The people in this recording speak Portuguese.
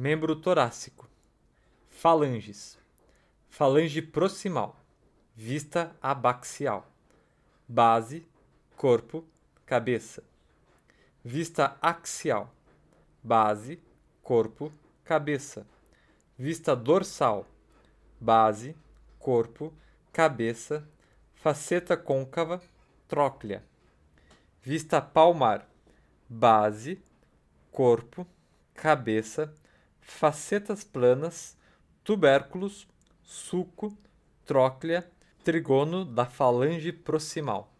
membro torácico, falanges, falange proximal, vista abaxial, base, corpo, cabeça, vista axial, base, corpo, cabeça, vista dorsal, base, corpo, cabeça, faceta côncava, tróclea, vista palmar, base, corpo, cabeça, facetas planas, tubérculos, suco, tróclea, trigono da falange proximal.